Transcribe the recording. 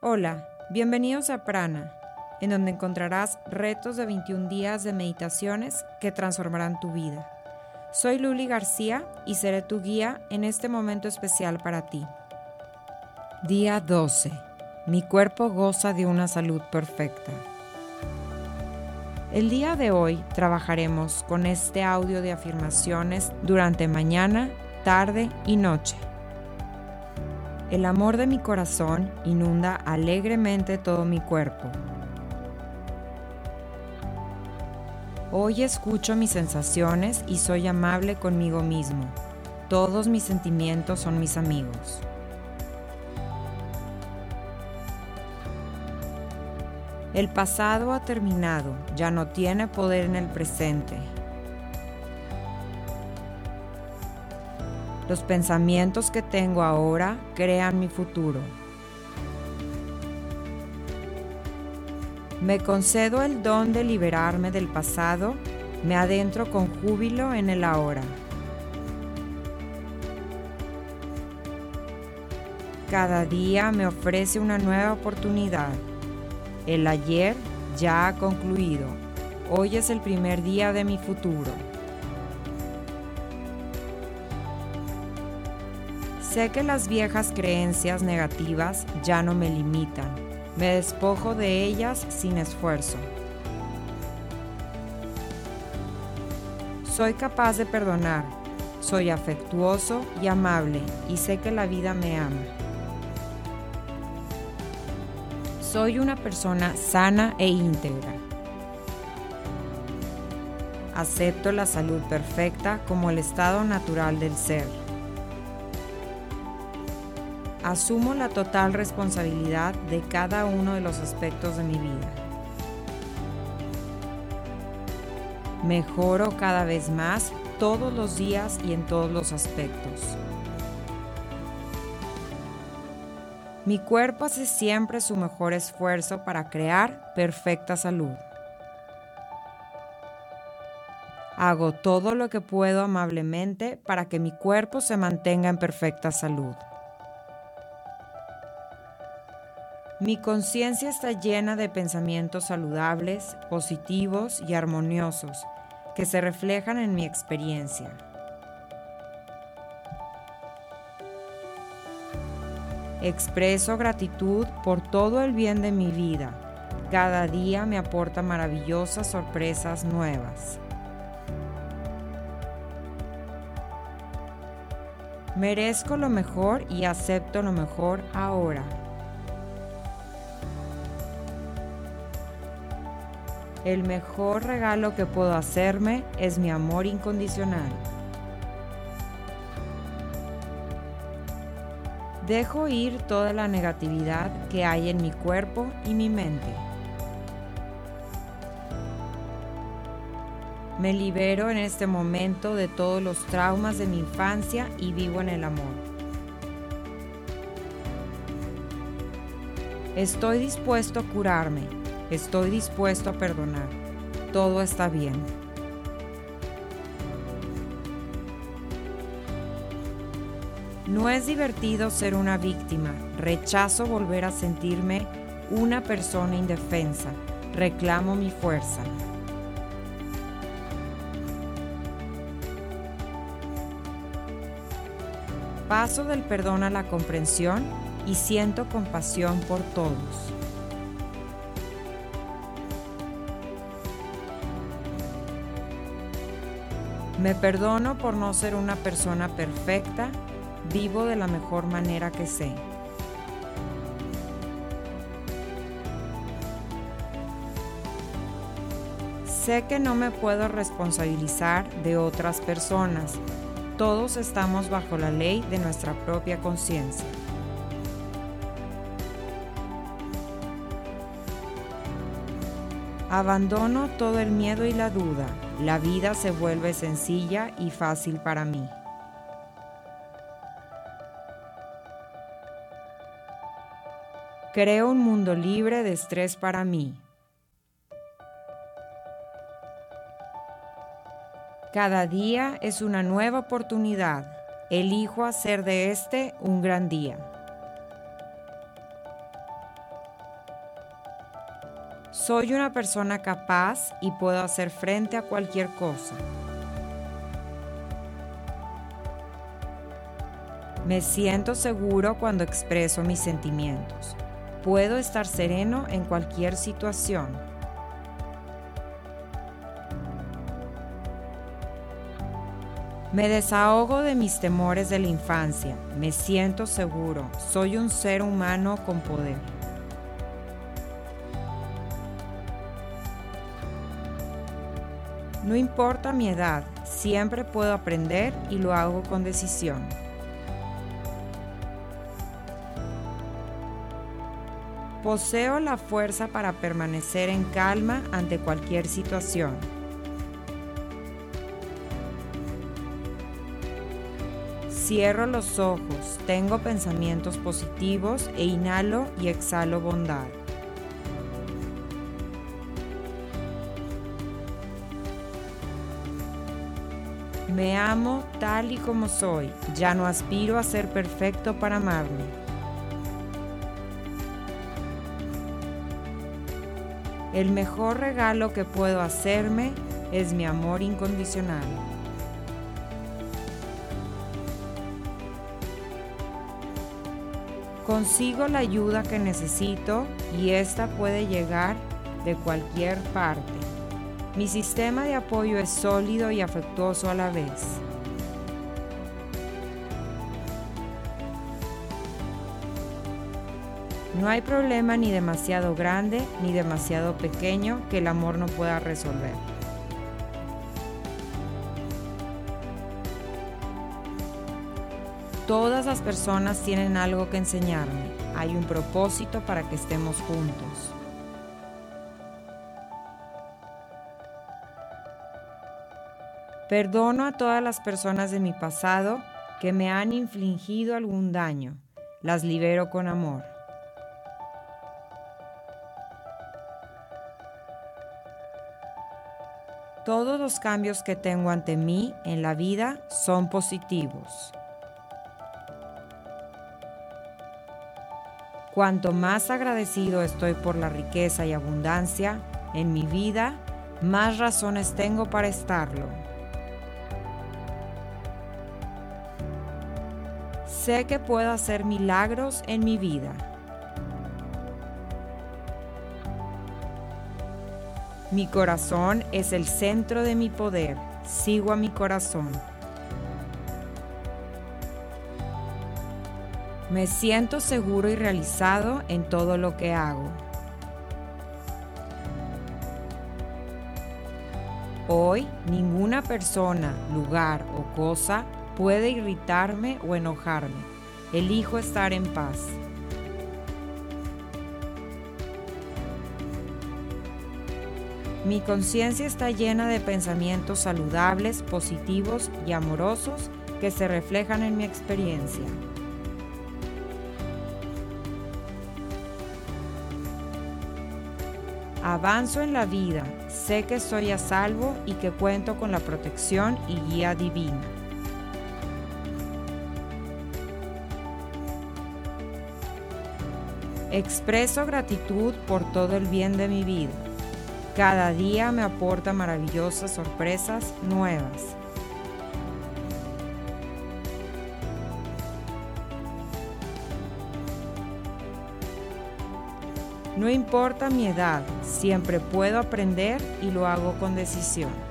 Hola, bienvenidos a Prana, en donde encontrarás retos de 21 días de meditaciones que transformarán tu vida. Soy Luli García y seré tu guía en este momento especial para ti. Día 12. Mi cuerpo goza de una salud perfecta. El día de hoy trabajaremos con este audio de afirmaciones durante mañana, tarde y noche. El amor de mi corazón inunda alegremente todo mi cuerpo. Hoy escucho mis sensaciones y soy amable conmigo mismo. Todos mis sentimientos son mis amigos. El pasado ha terminado, ya no tiene poder en el presente. Los pensamientos que tengo ahora crean mi futuro. Me concedo el don de liberarme del pasado, me adentro con júbilo en el ahora. Cada día me ofrece una nueva oportunidad. El ayer ya ha concluido. Hoy es el primer día de mi futuro. Sé que las viejas creencias negativas ya no me limitan. Me despojo de ellas sin esfuerzo. Soy capaz de perdonar. Soy afectuoso y amable y sé que la vida me ama. Soy una persona sana e íntegra. Acepto la salud perfecta como el estado natural del ser. Asumo la total responsabilidad de cada uno de los aspectos de mi vida. Mejoro cada vez más todos los días y en todos los aspectos. Mi cuerpo hace siempre su mejor esfuerzo para crear perfecta salud. Hago todo lo que puedo amablemente para que mi cuerpo se mantenga en perfecta salud. Mi conciencia está llena de pensamientos saludables, positivos y armoniosos que se reflejan en mi experiencia. Expreso gratitud por todo el bien de mi vida. Cada día me aporta maravillosas sorpresas nuevas. Merezco lo mejor y acepto lo mejor ahora. El mejor regalo que puedo hacerme es mi amor incondicional. Dejo ir toda la negatividad que hay en mi cuerpo y mi mente. Me libero en este momento de todos los traumas de mi infancia y vivo en el amor. Estoy dispuesto a curarme, estoy dispuesto a perdonar. Todo está bien. No es divertido ser una víctima. Rechazo volver a sentirme una persona indefensa. Reclamo mi fuerza. Paso del perdón a la comprensión y siento compasión por todos. Me perdono por no ser una persona perfecta Vivo de la mejor manera que sé. Sé que no me puedo responsabilizar de otras personas. Todos estamos bajo la ley de nuestra propia conciencia. Abandono todo el miedo y la duda. La vida se vuelve sencilla y fácil para mí. Creo un mundo libre de estrés para mí. Cada día es una nueva oportunidad. Elijo hacer de este un gran día. Soy una persona capaz y puedo hacer frente a cualquier cosa. Me siento seguro cuando expreso mis sentimientos. Puedo estar sereno en cualquier situación. Me desahogo de mis temores de la infancia. Me siento seguro. Soy un ser humano con poder. No importa mi edad, siempre puedo aprender y lo hago con decisión. Poseo la fuerza para permanecer en calma ante cualquier situación. Cierro los ojos, tengo pensamientos positivos e inhalo y exhalo bondad. Me amo tal y como soy, ya no aspiro a ser perfecto para amarme. El mejor regalo que puedo hacerme es mi amor incondicional. Consigo la ayuda que necesito y esta puede llegar de cualquier parte. Mi sistema de apoyo es sólido y afectuoso a la vez. No hay problema ni demasiado grande ni demasiado pequeño que el amor no pueda resolver. Todas las personas tienen algo que enseñarme. Hay un propósito para que estemos juntos. Perdono a todas las personas de mi pasado que me han infligido algún daño. Las libero con amor. Todos los cambios que tengo ante mí en la vida son positivos. Cuanto más agradecido estoy por la riqueza y abundancia en mi vida, más razones tengo para estarlo. Sé que puedo hacer milagros en mi vida. Mi corazón es el centro de mi poder. Sigo a mi corazón. Me siento seguro y realizado en todo lo que hago. Hoy ninguna persona, lugar o cosa puede irritarme o enojarme. Elijo estar en paz. Mi conciencia está llena de pensamientos saludables, positivos y amorosos que se reflejan en mi experiencia. Avanzo en la vida, sé que estoy a salvo y que cuento con la protección y guía divina. Expreso gratitud por todo el bien de mi vida. Cada día me aporta maravillosas sorpresas nuevas. No importa mi edad, siempre puedo aprender y lo hago con decisión.